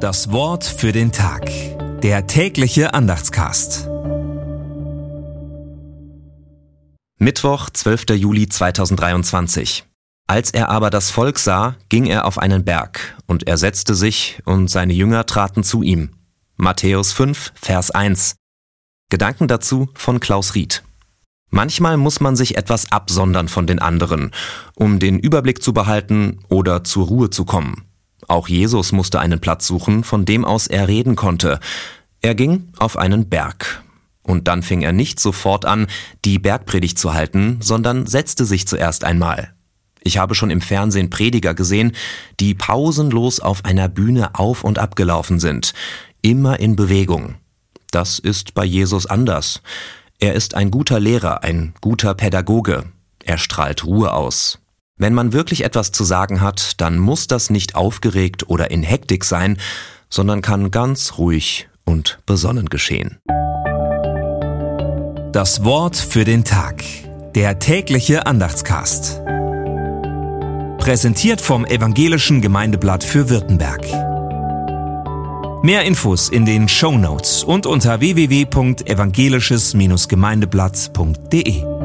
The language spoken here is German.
Das Wort für den Tag. Der tägliche Andachtscast. Mittwoch, 12. Juli 2023. Als er aber das Volk sah, ging er auf einen Berg, und er setzte sich, und seine Jünger traten zu ihm. Matthäus 5, Vers 1. Gedanken dazu von Klaus Ried. Manchmal muss man sich etwas absondern von den anderen, um den Überblick zu behalten oder zur Ruhe zu kommen. Auch Jesus musste einen Platz suchen, von dem aus er reden konnte. Er ging auf einen Berg. Und dann fing er nicht sofort an, die Bergpredigt zu halten, sondern setzte sich zuerst einmal. Ich habe schon im Fernsehen Prediger gesehen, die pausenlos auf einer Bühne auf und ab gelaufen sind, immer in Bewegung. Das ist bei Jesus anders. Er ist ein guter Lehrer, ein guter Pädagoge. Er strahlt Ruhe aus. Wenn man wirklich etwas zu sagen hat, dann muss das nicht aufgeregt oder in Hektik sein, sondern kann ganz ruhig und besonnen geschehen. Das Wort für den Tag. Der tägliche Andachtscast. Präsentiert vom Evangelischen Gemeindeblatt für Württemberg. Mehr Infos in den Show Notes und unter www.evangelisches-gemeindeblatt.de.